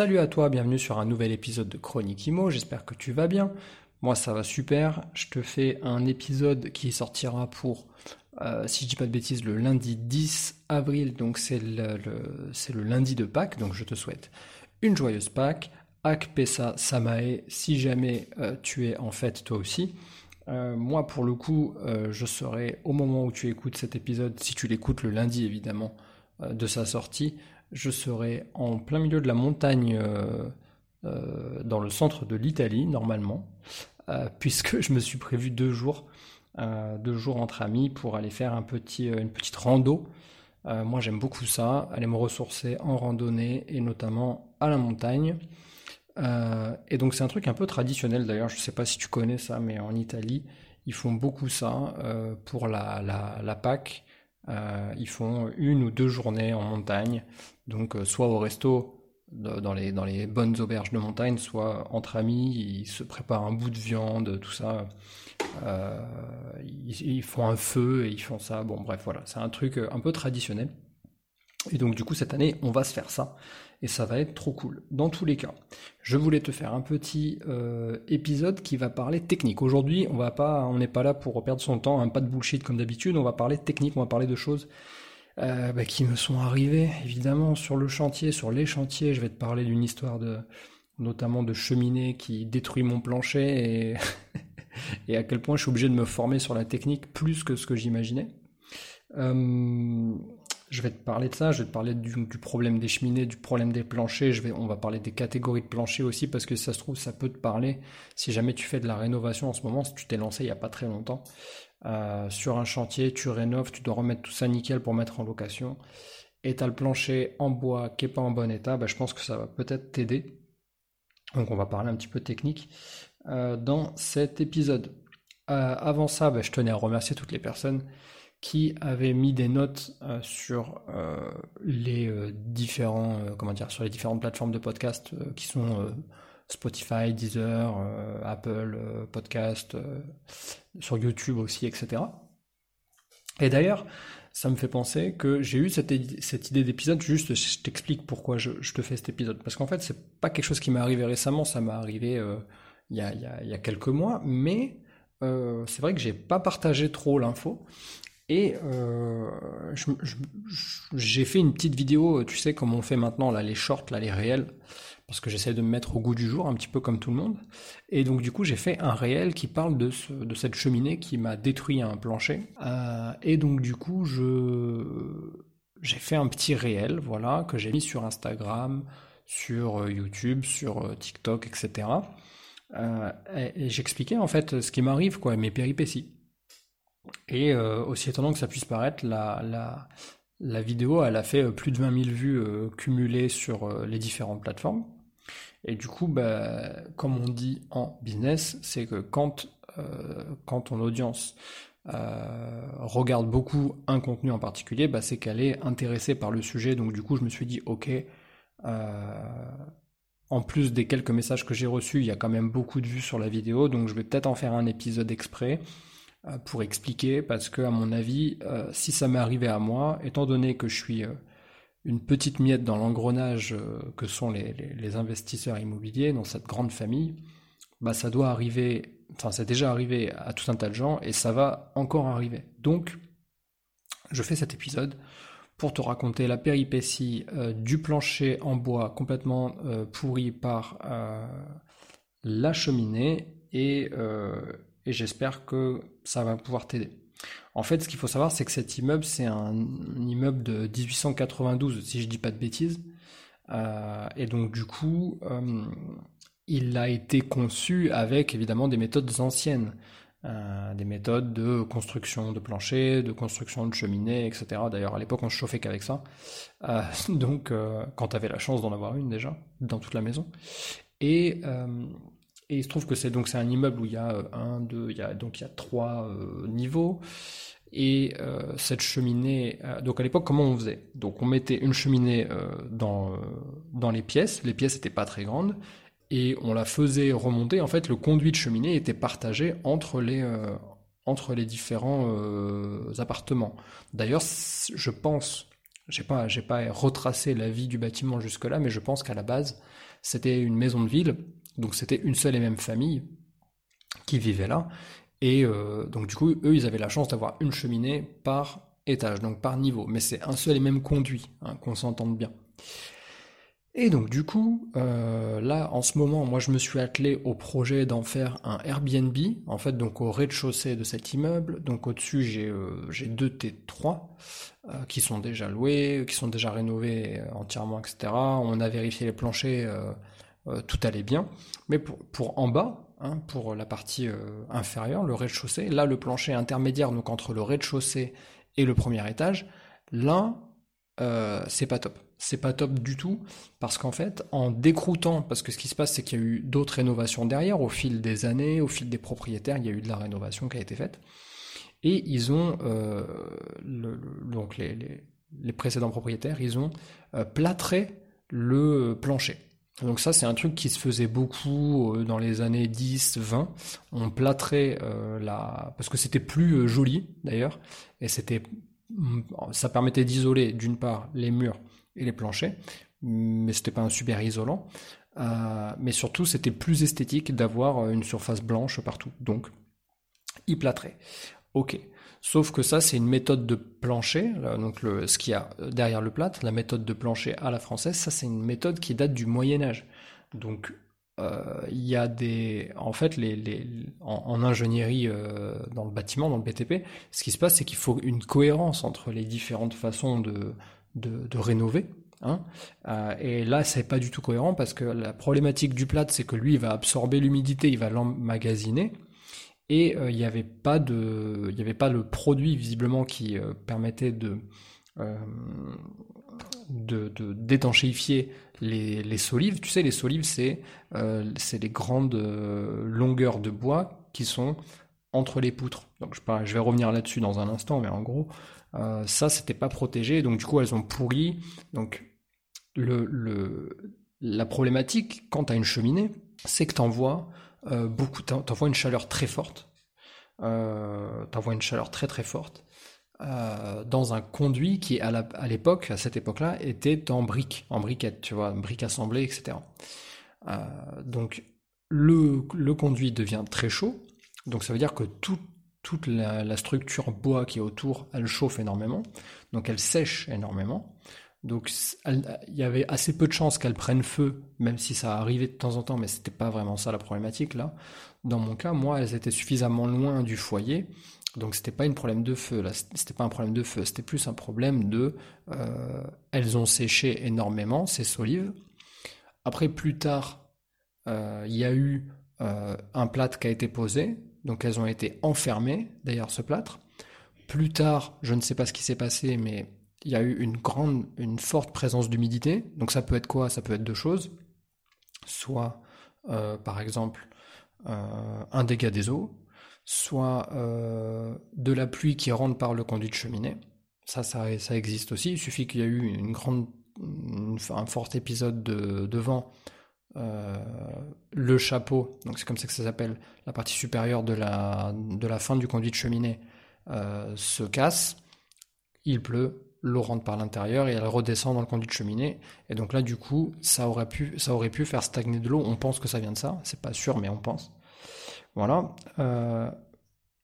Salut à toi, bienvenue sur un nouvel épisode de Chronique Imo, j'espère que tu vas bien. Moi ça va super, je te fais un épisode qui sortira pour, euh, si je dis pas de bêtises, le lundi 10 avril, donc c'est le, lundi de Pâques, donc je te souhaite une joyeuse Pâques, Ak Pessa Samae, si jamais euh, tu es en fête toi aussi. Euh, moi pour le coup, je serai au moment où tu écoutes cet épisode, si tu l'écoutes le lundi évidemment de sa sortie, je serai en plein milieu de la montagne euh, euh, dans le centre de l'Italie, normalement, euh, puisque je me suis prévu deux jours, deux jours entre amis pour aller faire une petite rando. moi, j'aime beaucoup ça, aller me ressourcer en randonnée et notamment à la montagne. et donc, c'est un truc un peu traditionnel d'ailleurs. Je ne sais pas si tu connais ça, mais en Italie, ils font beaucoup ça pour la, la, la Pâques. Euh, ils font une ou deux journées en montagne, donc euh, soit au resto dans les, bonnes auberges de montagne, soit entre amis, ils se préparent un bout de viande, tout ça. Euh, ils, font un feu et ils font ça. Bon, bref, voilà, c'est un truc un peu traditionnel. Et donc, du coup, cette année, on va se faire ça et ça va être trop cool. Dans tous les cas, je voulais te faire un petit euh, épisode qui va parler technique. Aujourd'hui, on va pas, on n'est pas là pour perdre son temps, hein, pas de bullshit comme d'habitude. On va parler technique, on va parler de choses euh, bah, qui me sont arrivées évidemment sur le chantier, sur les chantiers. Je vais te parler d'une histoire de, notamment de cheminée qui détruit mon plancher et, et à quel point je suis obligé de me former sur la technique plus que ce que j'imaginais. Euh, je vais te parler de ça, je vais te parler du, problème des cheminées, du problème des planchers, on va parler des catégories de planchers aussi, parce que ça se trouve, ça peut te parler si jamais tu fais de la rénovation en ce moment, si tu t'es lancé il n'y a pas très longtemps, euh, sur un chantier, tu rénoves, tu dois remettre tout ça nickel pour mettre en location, et tu as le plancher en bois qui n'est pas en bon état, bah, je pense que ça va peut-être t'aider. Donc on va parler un petit peu technique euh, dans cet épisode. Euh, avant ça, bah, je tenais à remercier toutes les personnes qui avait mis des notes euh, sur euh, les euh, différents comment dire sur les différentes plateformes de podcast qui sont Spotify, Deezer, Apple Podcast, sur YouTube aussi, etc. Et d'ailleurs, ça me fait penser que j'ai eu cette, cette idée d'épisode, juste je t'explique pourquoi je, te fais cet épisode. Parce qu'en fait, c'est pas quelque chose qui m'est arrivé récemment, ça m'est arrivé il y, a, a, y, a, quelques mois, mais c'est vrai que j'ai pas partagé trop l'info. Et euh, j'ai fait une petite vidéo, tu sais, comme on fait maintenant, là, les shorts, là, les réels, parce que j'essaie de me mettre au goût du jour, un petit peu comme tout le monde. Et donc, du coup, j'ai fait un réel qui parle de, ce, de cette cheminée qui m'a détruit un plancher. Euh, et donc, du coup, j'ai fait un petit réel, voilà, que j'ai mis sur Instagram, sur euh, YouTube, sur euh, TikTok, etc. Euh, et, et j'expliquais en fait ce qui m'arrive, quoi, mes péripéties. Et euh, aussi étonnant que ça puisse paraître, la, la, la, vidéo, elle a fait euh, plus de 20 000 vues euh, cumulées sur les différentes plateformes. Et du coup, bah, comme on dit en business, c'est que quand, quand ton audience regarde beaucoup un contenu en particulier, bah, c'est qu'elle est intéressée par le sujet. Donc du coup, je me suis dit, ok, en plus des quelques messages que j'ai reçus, il y a quand même beaucoup de vues sur la vidéo, donc je vais peut-être en faire un épisode exprès pour expliquer, parce que à mon avis, euh, si ça m'est arrivé à moi, étant donné que je suis euh, une petite miette dans l'engrenage que sont les, les, investisseurs immobiliers dans cette grande famille, bah ça doit arriver, enfin c'est déjà arrivé à tout un tas de gens et ça va encore arriver. Donc, je fais cet épisode pour te raconter la péripétie du plancher en bois complètement pourri par la cheminée et, et j'espère que ça va pouvoir t'aider. En fait, ce qu'il faut savoir, c'est que cet immeuble, c'est un, immeuble de 1892, si je dis pas de bêtises. Euh, et donc, du coup, euh, il a été conçu avec évidemment des méthodes anciennes. Euh, des méthodes de construction de plancher, de construction de cheminée, etc. D'ailleurs, à l'époque, on se chauffait qu'avec ça. donc, quand tu avais la chance d'en avoir une déjà, dans toute la maison. Et Et il se trouve que c'est donc c'est un immeuble où il y a un, deux, il y a donc il y a trois niveaux. Et cette cheminée, donc à l'époque, comment on faisait? Donc on mettait une cheminée dans dans les pièces. Les pièces n'étaient pas très grandes et on la faisait remonter. En fait, le conduit de cheminée était partagé entre les entre les différents euh, appartements. D'ailleurs, je pense, j'ai pas, j'ai pas retracé la vie du bâtiment jusque-là, mais je pense qu'à la base, c'était une maison de ville, donc c'était une seule et même famille qui vivait là, et euh, donc du coup, eux, ils avaient la chance d'avoir une cheminée par étage, donc par niveau, mais c'est un seul et même conduit, hein, qu'on s'entende bien. Et donc du coup, euh, là en ce moment, moi je me suis attelé au projet d'en faire un Airbnb, en fait donc au rez-de-chaussée de cet immeuble. Donc au-dessus j'ai euh, deux T3 euh, qui sont déjà loués, qui sont déjà rénovés entièrement, etc. On a vérifié les planchers, tout allait bien. Mais pour, en bas, hein, pour la partie inférieure, le rez-de-chaussée, là le plancher intermédiaire, donc entre le rez-de-chaussée et le premier étage, là c'est pas top c'est pas top du tout parce qu'en fait, en décroutant, parce que ce qui se passe, c'est qu'il y a eu d'autres rénovations derrière au fil des années, au fil des propriétaires, il y a eu de la rénovation qui a été faite, et ils ont euh, donc les, précédents propriétaires, ils ont euh, plâtré le plancher. Donc ça, c'est un truc qui se faisait beaucoup euh, dans les années 10, 20. On plâtrait la... parce que c'était plus joli d'ailleurs, et c'était ça permettait d'isoler d'une part les murs et les planchers, mais c'était pas un super isolant. Euh, mais surtout, c'était plus esthétique d'avoir une surface blanche partout. Donc, il plâtrait. Ok. Sauf que ça, c'est une méthode de plancher. donc, ce qu'il y a derrière le plâtre, la méthode de plancher à la française, ça, c'est une méthode qui date du Moyen Âge. Donc, euh, il y a des, en fait, les en, ingénierie euh, dans le bâtiment, dans le BTP, ce qui se passe, c'est qu'il faut une cohérence entre les différentes façons de de, rénover. Hein. Euh, et là, c'est pas du tout cohérent parce que la problématique du plâtre, c'est que lui, il va absorber l'humidité, il va l'emmagasiner. Et euh, il n'y avait pas de, il y avait pas le produit visiblement qui euh, permettait de, de, d'étanchéifier les, les, solives. Tu sais, les solives, c'est c'est les grandes longueurs de bois qui sont entre les poutres. Donc je, je vais revenir là-dessus dans un instant, mais en gros, euh, ça, c'était pas protégé, donc du coup, elles ont pourri. Donc, le, le, la problématique quand tu as une cheminée, c'est que tu envoies euh, beaucoup, t'envoies une chaleur très forte, euh, une chaleur très très forte euh, dans un conduit qui, à l'époque, à, cette époque-là, était en briques, en briquettes, tu vois, briques assemblées, etc. Euh, donc, le, le conduit devient très chaud, donc ça veut dire que tout, toute la, structure bois qui est autour, elle chauffe énormément, donc elle sèche énormément. Donc il y avait assez peu de chances qu'elle prenne feu, même si ça arrivait de temps en temps, mais c'était pas vraiment ça la problématique là. Dans mon cas, moi, elles étaient suffisamment loin du foyer, donc c'était pas un problème de feu là, c'était pas un problème de feu, c'était plus un problème de, euh, elles ont séché énormément ces solives. Après plus tard, euh, il y a eu euh, un plâtre qui a été posé, donc elles ont été enfermées, d'ailleurs, ce plâtre. Plus tard, je ne sais pas ce qui s'est passé, mais il y a eu une grande, une forte présence d'humidité. Donc ça peut être quoi? Ça peut être deux choses. Soit, euh, par exemple, euh, un dégât des eaux, soit euh, de la pluie qui rentre par le conduit de cheminée. Ça, ça, ça existe aussi. Il suffit qu'il y ait eu une grande, un fort épisode de, de vent le chapeau, donc c'est comme ça que ça s'appelle, la partie supérieure de la, fin du conduit de cheminée se casse, il pleut, l'eau rentre par l'intérieur et elle redescend dans le conduit de cheminée. Et donc là, du coup, ça aurait pu, ça aurait pu faire stagner de l'eau. On pense que ça vient de ça, c'est pas sûr, mais on pense. Voilà. Euh,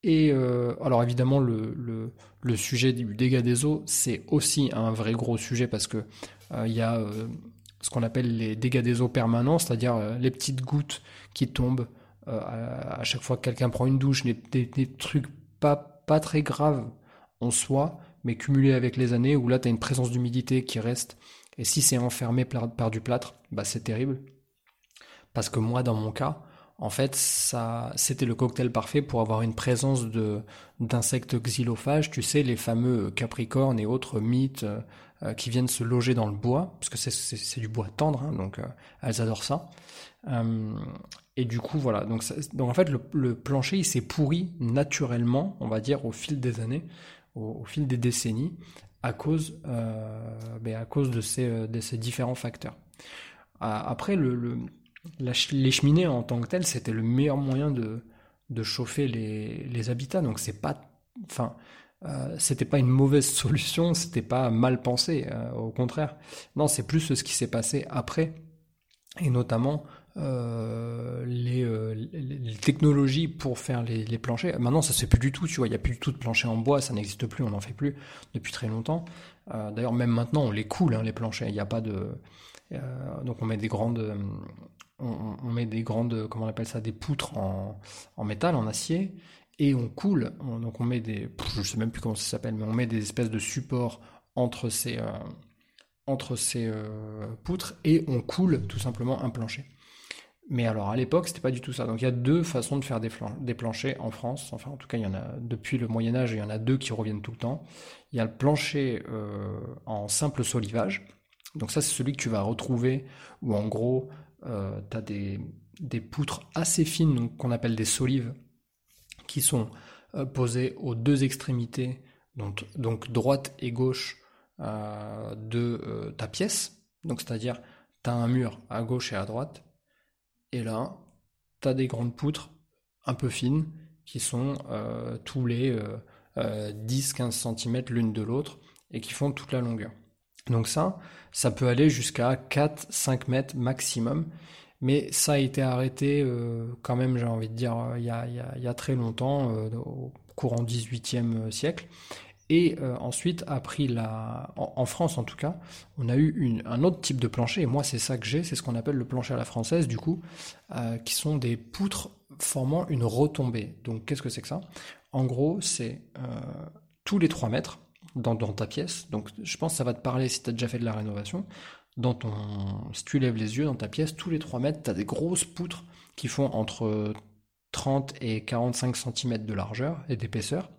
et alors évidemment, le, sujet du dégât des eaux, c'est aussi un vrai gros sujet parce que il y a ce qu'on appelle les dégâts des eaux permanents, c'est-à-dire euh, les petites gouttes qui tombent euh, à, chaque fois que quelqu'un prend une douche, des, trucs pas, pas très graves en soi, mais cumulés avec les années, où là tu as une présence d'humidité qui reste, et si c'est enfermé par, du plâtre, bah c'est terrible. Parce que moi, dans mon cas, en fait, ça, c'était le cocktail parfait pour avoir une présence de d'insectes xylophages, tu sais, les fameux capricornes et autres mythes euh, qui viennent se loger dans le bois, parce que c'est du bois tendre, hein, donc euh, elles adorent ça. Euh, et du coup, voilà. Donc, donc en fait, le, plancher, il s'est pourri naturellement, on va dire, au fil des années, au, fil des décennies, à cause, ben, à cause de ces, de ces différents facteurs. Après, le, les cheminées en tant que telles, c'était le meilleur moyen de, de chauffer les, les habitats. Donc c'est pas, enfin, euh, c'était pas une mauvaise solution, c'était pas mal pensé, euh, au contraire. Non, c'est plus ce qui s'est passé après, et notamment euh, les, les, technologies pour faire les, les, planchers. Maintenant, ça se fait plus du tout, tu vois, il y a plus du tout de planchers en bois, ça n'existe plus, on n'en fait plus depuis très longtemps. D'ailleurs, même maintenant, on les coule, hein, les planchers, il n'y a pas de... donc on met des grandes... On, on, met des grandes, comment on appelle ça, des poutres en, en métal, en acier, et on coule. donc on met des, je sais même plus comment ça s'appelle, mais on met des espèces de supports entre ces, euh, entre ces euh, poutres et on coule tout simplement un plancher. Mais alors à l'époque, c'était pas du tout ça. Donc il y a deux façons de faire des, planchers en France. Enfin, en tout cas, il y en a depuis le Moyen Âge, il y en a deux qui reviennent tout le temps. Il y a le plancher euh, en simple solivage. Donc ça, c'est celui que tu vas retrouver où en gros, tu as des, des poutres assez fines qu'on appelle des solives qui sont euh, posés aux deux extrémités, donc, donc droite et gauche euh, de euh, ta pièce. Donc c'est-à-dire, tu as un mur à gauche et à droite, et là, tu as des grandes poutres un peu fines qui sont tous les 10-15 cm l'une de l'autre et qui font toute la longueur. Donc ça, ça peut aller jusqu'à 4-5 mètres maximum mais ça a été arrêté euh, quand même, j'ai envie de dire, euh, il y a, très longtemps, euh, au courant 18e siècle. Et ensuite a pris la, en, France en tout cas, on a eu un autre type de plancher. Et moi, c'est ça que j'ai, c'est ce qu'on appelle le plancher à la française, du coup, qui sont des poutres formant une retombée. Donc, qu'est-ce que c'est que ça? En gros, c'est tous les 3 mètres dans, dans, ta pièce. Donc, je pense que ça va te parler si tu as déjà fait de la rénovation dans ton, si tu lèves les yeux dans ta pièce, tous les 3 mètres, tu as des grosses poutres qui font entre 30 et 45 cm de largeur et d'épaisseur.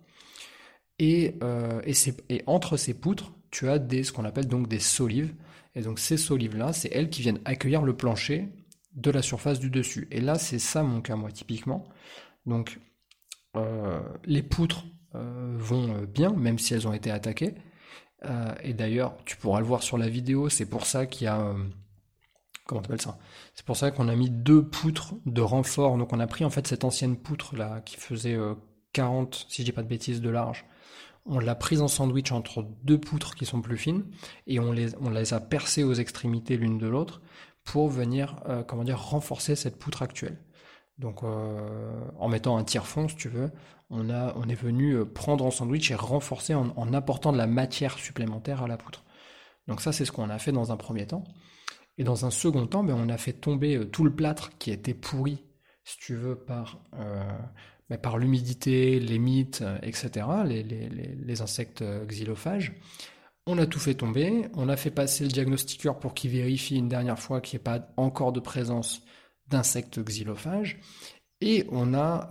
Et, euh, et, entre ces poutres, tu as des, ce qu'on appelle donc des solives. Et donc ces solives-là, c'est elles qui viennent accueillir le plancher de la surface du dessus. Et là, c'est ça mon cas, moi, typiquement. Donc, euh, les poutres euh, vont bien, même si elles ont été attaquées. Et d'ailleurs, tu pourras le voir sur la vidéo, c'est pour ça qu'il y a... Comment t'appelles ça? C'est pour ça qu'on a mis deux poutres de renfort. Donc on a pris en fait cette ancienne poutre là qui faisait 40, euh, si je dis pas de bêtises, de large. On l'a prise en sandwich entre deux poutres qui sont plus fines et on les, a percées aux extrémités l'une de l'autre pour venir, comment dire, renforcer cette poutre actuelle. Donc en mettant un tire-fond, si tu veux, on, a, on est venu euh, prendre en sandwich et renforcer en, apportant de la matière supplémentaire à la poutre. Donc ça, c'est ce qu'on a fait dans un premier temps. Et dans un second temps, ben, on a fait tomber euh, tout le plâtre qui était pourri, si tu veux, par, euh, ben, par l'humidité, les mythes, etc., les, insectes xylophages. On a tout fait tomber, on a fait passer le diagnostiqueur pour qu'il vérifie une dernière fois qu'il n'y ait pas encore de présence d'insectes xylophages, et on a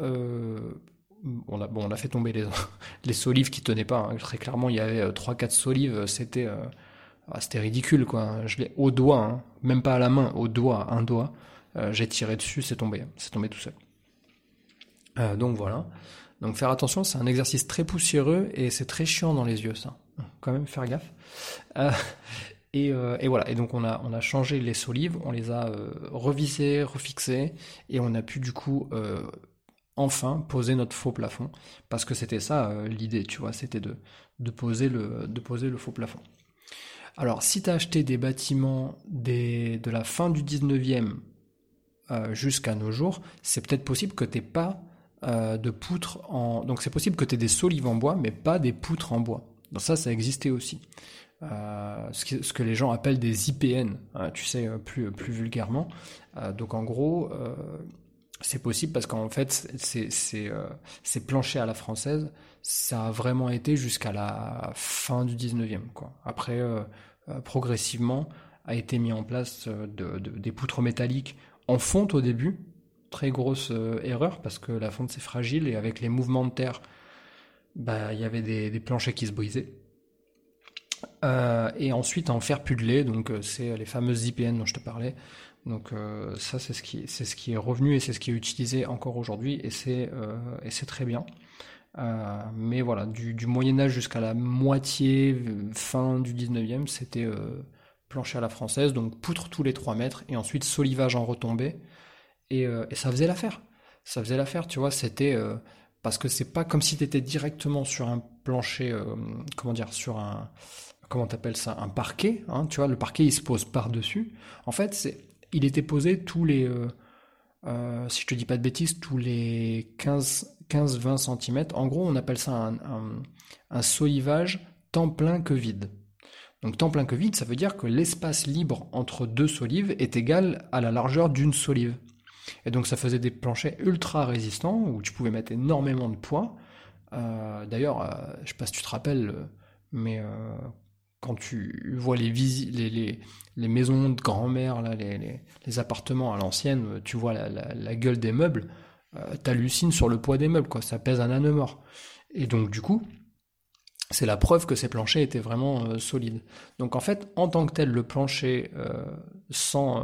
a, bon, on a fait tomber les, solives qui tenaient pas. Hein. Très clairement, il y avait 3-4 euh, solives, c'était euh, ah, c'était ridicule. quoi. Je l'ai au doigt, hein. même pas à la main, au doigt, un doigt. Euh, j'ai tiré dessus, c'est tombé. C'est tombé tout seul. Donc voilà. Donc faire attention, c'est un exercice très poussiéreux et c'est très chiant dans les yeux, ça. Quand même faire gaffe. Et, et, voilà. Et donc on a changé les solives, on les a revisées, refixées, et on a pu du coup enfin poser notre faux plafond. Parce que c'était ça euh, l'idée, tu vois, c'était de, poser le, faux plafond. Alors, si tu as acheté des bâtiments de la fin du 19e euh, jusqu'à nos jours, c'est peut-être possible que tu pas euh, de poutres en... Donc c'est possible que tu aies des solives en bois, mais pas des poutres en bois. Donc ça, ça existait aussi. ce, que, ce, que, les gens appellent des IPN, hein, tu sais, plus, plus vulgairement. donc en gros, c'est possible parce qu'en fait, euh, ces planchers à la française, ça a vraiment été jusqu'à la fin du 19e. Quoi. Après, euh, euh, progressivement, a été mis en place de, des poutres métalliques en fonte au début, très grosse erreur parce que la fonte c'est fragile et avec les mouvements de terre, bah il y avait des, planchers qui se brisaient. et ensuite en fer pudelé, donc c'est les fameuses IPN dont je te parlais. Donc ça c'est ce qui c'est ce qui est revenu et c'est ce qui est utilisé encore aujourd'hui et c'est et c'est très bien. Euh, mais voilà, du, Moyen Âge jusqu'à la moitié, euh, fin du 19e, c'était euh, plancher à la française, donc poutre tous les 3 mètres, et ensuite solivage en retombée, et, ça faisait l'affaire. Ça faisait l'affaire, tu vois, c'était... parce que c'est pas comme si tu étais directement sur un plancher, comment dire, sur un... Comment t'appelles ça Un parquet, hein, tu vois, le parquet il se pose par-dessus. En fait, il était posé tous les... si je te dis pas de bêtises, tous les 15 15-20 cm. En gros, on appelle ça un, un, solivage temps plein que vide. Donc temps plein que vide, ça veut dire que l'espace libre entre deux solives est égal à la largeur d'une solive. Et donc ça faisait des planchers ultra résistants où tu pouvais mettre énormément de poids. Euh, d'ailleurs, euh, je sais pas si tu te rappelles, mais euh, quand tu vois les, les, les, maisons de grand-mère, les, les, appartements à l'ancienne, tu vois la gueule des meubles. Euh, t'hallucines sur le poids des meubles, quoi. Ça pèse un âne mort. Et donc, du coup, c'est la preuve que ces planchers étaient vraiment euh, solides. Donc en fait, en tant que tel, le plancher euh, sans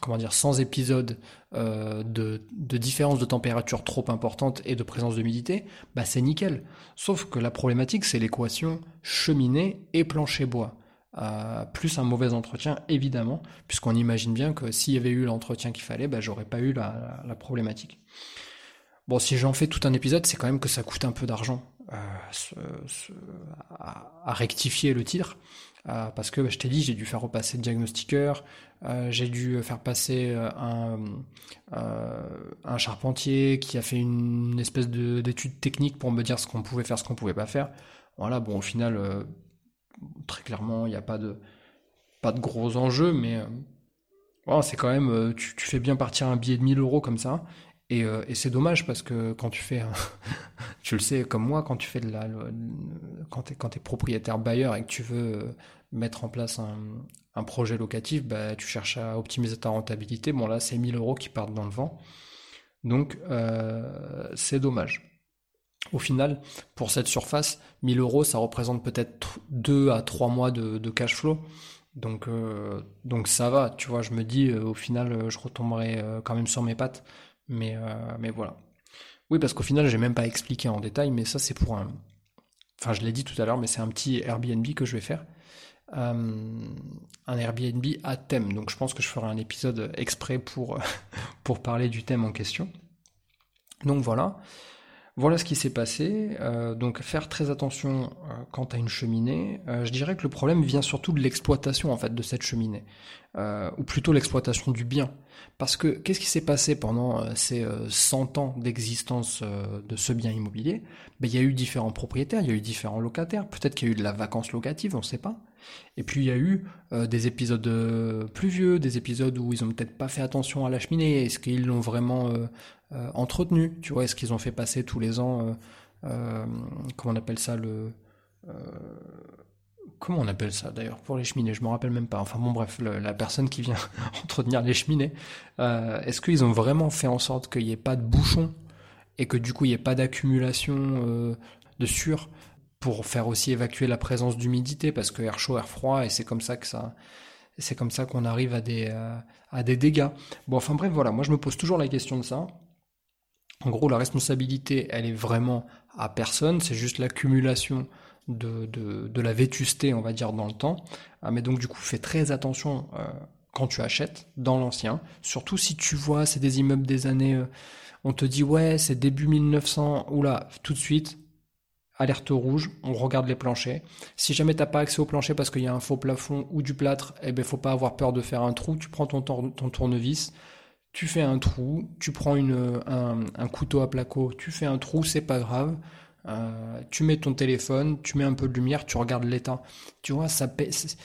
comment dire sans épisode de, différence de température trop importante et de présence d'humidité, bah c'est nickel. Sauf que la problématique, c'est l'équation cheminée et plancher bois. plus un mauvais entretien, évidemment, puisqu'on imagine bien que s'il y avait eu l'entretien qu'il fallait, bah, j'aurais pas eu la problématique. Bon, si j'en fais tout un épisode, c'est quand même que ça coûte un peu d'argent euh, à, rectifier le tir. Euh, parce que bah, je t'ai dit, j'ai dû faire repasser le diagnostiqueur, euh, j'ai dû faire passer un, un charpentier qui a fait une espèce d'étude technique pour me dire ce qu'on pouvait faire, ce qu'on pouvait pas faire. Voilà, bon, au final, très clairement, il n'y a pas de, pas de gros enjeux, mais c'est quand même, tu, tu, fais bien partir un billet de 1000 euros comme ça, euh, et, c'est dommage parce que quand tu fais, tu le sais comme moi, quand tu fais de la, quand tu es, propriétaire bailleur et que tu veux euh, mettre en place un, projet locatif, bah, tu cherches à optimiser ta rentabilité. Bon là, c'est 1000 euros qui partent dans le vent. Donc euh, c'est dommage. Au final, pour cette surface, 1000 euros, ça représente peut-être 2 à 3 mois de, cash flow. Donc, donc ça va, tu vois, je me dis, au final, je retomberai quand même sur mes pattes. Mais, euh, mais voilà. Oui, parce qu'au final, j'ai même pas expliqué en détail, mais ça, c'est pour un. Enfin, je l'ai dit tout à l'heure, mais c'est un petit Airbnb que je vais faire. Euh, un Airbnb à thème. Donc, je pense que je ferai un épisode exprès pour, pour parler du thème en question. Donc, voilà. Voilà ce qui s'est passé. Euh, donc faire très attention euh, quant à une cheminée. Euh, je dirais que le problème vient surtout de l'exploitation en fait de cette cheminée, ou plutôt l'exploitation du bien. Parce que qu'est-ce qui s'est passé pendant ces 100 ans d'existence de ce bien immobilier? Ben, Il y a eu différents propriétaires, il y a eu différents locataires. Peut-être qu'il y a eu de la vacance locative, on ne sait pas. Et puis il y a eu des épisodes pluvieux, des épisodes où ils ont peut-être pas fait attention à la cheminée. Est-ce qu'ils l'ont vraiment euh, entretenu. Tu vois, est-ce qu'ils ont fait passer tous les ans, euh, euh, comment on appelle ça, le comment on appelle ça d'ailleurs pour les cheminées? Je me rappelle même pas. Enfin bon, bref, la personne qui vient entretenir les cheminées, est-ce qu'ils ont vraiment fait en sorte qu'il n'y ait pas de bouchons et que du coup il n'y ait pas d'accumulation de sueur pour faire aussi évacuer la présence d'humidité parce que air chaud, air froid et c'est comme ça que ça c'est comme ça qu'on arrive à des à des dégâts. Bon, enfin bref, voilà, moi je me pose toujours la question de ça. En gros, la responsabilité, elle est vraiment à personne, c'est juste l'accumulation de, de, la vétusté, on va dire, dans le temps. Ah, mais donc, du coup, fais très attention euh, quand tu achètes dans l'ancien. Surtout si tu vois, c'est des immeubles des années, euh, on te dit, ouais, c'est début 1900, oula, tout de suite, alerte rouge, on regarde les planchers. Si jamais t'as pas accès au plancher parce qu'il y a un faux plafond ou du plâtre, eh ben faut pas avoir peur de faire un trou. Tu prends ton, tournevis, tu fais un trou, tu prends un, couteau à placo, tu fais un trou, c'est pas grave. Euh, tu mets ton téléphone, tu mets un peu de lumière, tu regardes l'état. Tu vois, ça,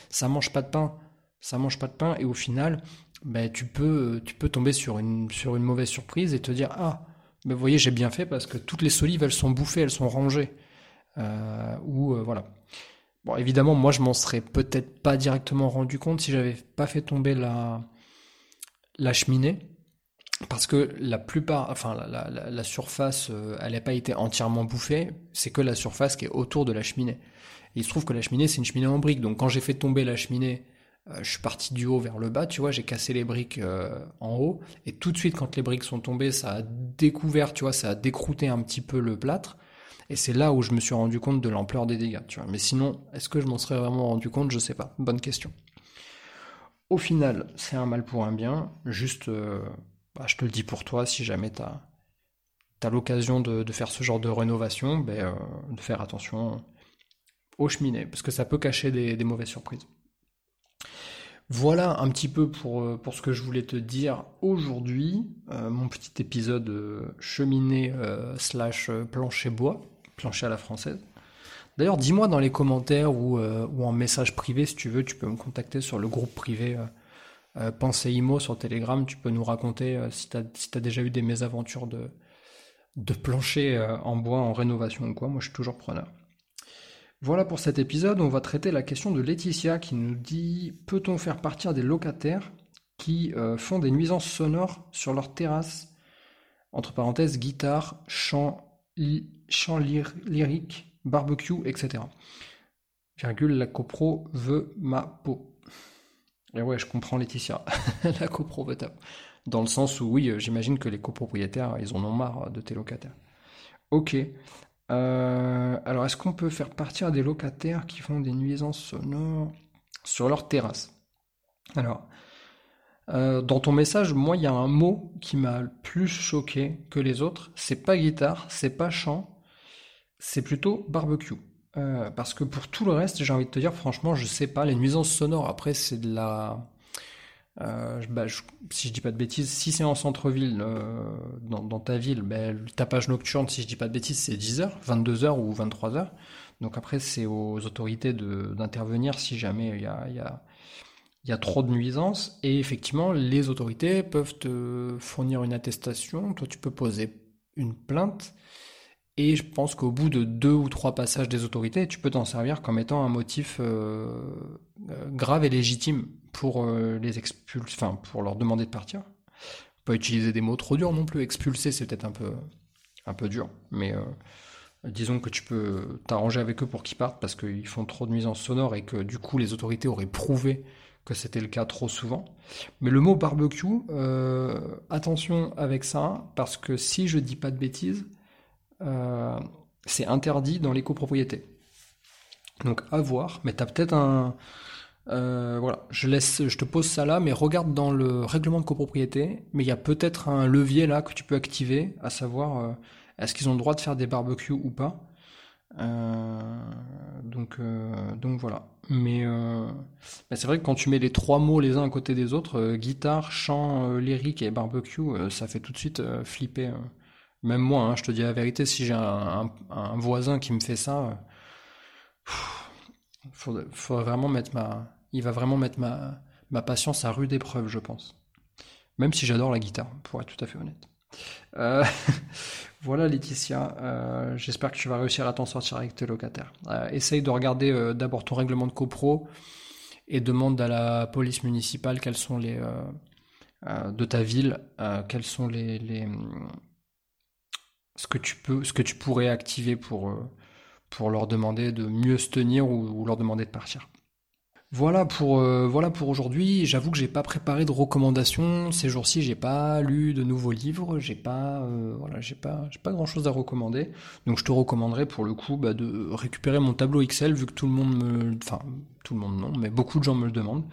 ça mange pas de pain. Ça mange pas de pain et au final, ben, tu, peux, tomber sur une, sur une mauvaise surprise et te dire Ah, ben, vous voyez, j'ai bien fait parce que toutes les solives, elles sont bouffées, elles sont rangées. Euh, ou euh, voilà. Bon, évidemment, moi, je m'en serais peut-être pas directement rendu compte si j'avais pas fait tomber la, la cheminée. parce que la plupart, enfin la, surface, elle n'a pas été entièrement bouffée, c'est que la surface qui est autour de la cheminée. Il se trouve que la cheminée, c'est une cheminée en briques, donc quand j'ai fait tomber la cheminée, je suis parti du haut vers le bas, tu vois, j'ai cassé les briques en haut, et tout de suite quand les briques sont tombées, ça a découvert, tu vois, ça a décrouté un petit peu le plâtre, et c'est là où je me suis rendu compte de l'ampleur des dégâts. Mais sinon, est-ce que je m'en serais vraiment rendu compte? Je sais pas. Bonne question. Au final, c'est un mal pour un bien. Juste, euh, bah, je te le dis pour toi, si jamais tu as, l'occasion de, faire ce genre de rénovation, ben, euh, de faire attention aux cheminées, parce que ça peut cacher des, mauvaises surprises. Voilà un petit peu pour, euh, pour ce que je voulais te dire aujourd'hui, mon petit épisode cheminée slash plancher bois plancher à la française. D'ailleurs, dis-moi dans les commentaires ou, euh, ou, en message privé, si tu veux, tu peux me contacter sur le groupe privé euh, euh Imo sur Telegram. Tu peux nous raconter euh, si tu as, déjà eu des mésaventures de, de plancher en bois, en rénovation ou quoi. Moi, je suis toujours preneur. Voilà pour cet épisode. On va traiter la question de Laetitia qui nous dit Peut-on faire partir des locataires qui font des nuisances sonores sur leur terrasse? Entre parenthèses, guitare, chant, chant lyrique, barbecue, etc. Virgule, la copro veut ma peau. Et ouais, je comprends Laetitia. la copro veut ta peau. Dans le sens où, oui, j'imagine que les copropriétaires, ils en ont marre de tes locataires. Ok. Euh, alors, est-ce qu'on peut faire partir des locataires qui font des nuisances sonores sur leur terrasse? Alors, euh, dans ton message, moi, il y a un mot qui m'a plus choqué que les autres. C'est pas guitare, c'est pas chant, c'est plutôt barbecue. Euh, parce que pour tout le reste, j'ai envie de te dire, franchement, je sais pas. Les nuisances sonores, après, c'est de la. Euh, bah, si je dis pas de bêtises, si c'est en centre-ville, dans, ta ville, bah, le tapage nocturne, si je dis pas de bêtises, c'est 10h, 22h ou 23h. Donc après, c'est aux autorités d'intervenir si jamais il y a y a trop de nuisances et effectivement les autorités peuvent te fournir une attestation, toi tu peux poser une plainte et je pense qu'au bout de deux ou trois passages des autorités, tu peux t'en servir comme étant un motif euh, euh, grave et légitime pour euh, les expulser, pour leur demander de partir. Pas utiliser des mots trop durs non plus. Expulser c'est peut-être un peu un peu dur, mais disons que tu peux t'arranger avec eux pour qu'ils partent parce qu'ils font trop de nuisances sonores et que du coup les autorités auraient prouvé que c'était le cas trop souvent. Mais le mot barbecue, attention avec ça, parce que si je dis pas de bêtises, c'est interdit dans les copropriétés. Donc à voir, mais tu as peut-être un... Euh, voilà, je, laisse, je te pose ça là, mais regarde dans le règlement de copropriété, mais il y a peut-être un levier là que tu peux activer, à savoir est-ce qu'ils ont le droit de faire des barbecues ou pas. donc, donc voilà. Mais euh, bah, c'est vrai que quand tu mets les trois mots les uns à côté des autres, euh, guitare, chant, euh, lyrique et barbecue, ça fait tout de suite flipper. Même moi, hein, je te dis la vérité, si j'ai un, voisin qui me fait ça, ma, il va vraiment mettre ma, patience à rude épreuve, je pense. Même si j'adore la guitare, pour être tout à fait honnête. Euh, voilà Laetitia, euh, j'espère que tu vas réussir à t'en sortir avec tes locataires. Euh, essaye de regarder d'abord ton règlement de copro et demande à la police municipale quels sont les de ta ville, quels sont les, ce que tu pourrais activer pour pour leur demander de mieux se tenir ou leur demander de partir. Voilà pour euh, voilà pour aujourd'hui. J'avoue que j'ai pas préparé de recommandations ces jours-ci. J'ai pas lu de nouveaux livres. J'ai pas euh, voilà j'ai pas j'ai pas grand chose à recommander. Donc je te recommanderais pour le coup bah, de récupérer mon tableau Excel vu que tout le monde me enfin tout le monde non mais beaucoup de gens me le demandent.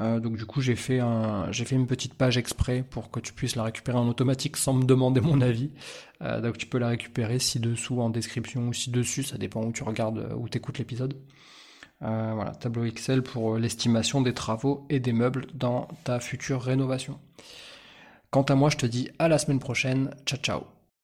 Euh, donc du coup j'ai fait un j'ai fait une petite page exprès pour que tu puisses la récupérer en automatique sans me demander mon avis. donc tu peux la récupérer ci dessous en description ou ci dessus, ça dépend où tu regardes ou t'écoutes l'épisode. Euh, voilà, tableau Excel pour euh, l'estimation des travaux et des meubles dans ta future rénovation. Quant à moi, je te dis à la semaine prochaine. Ciao ciao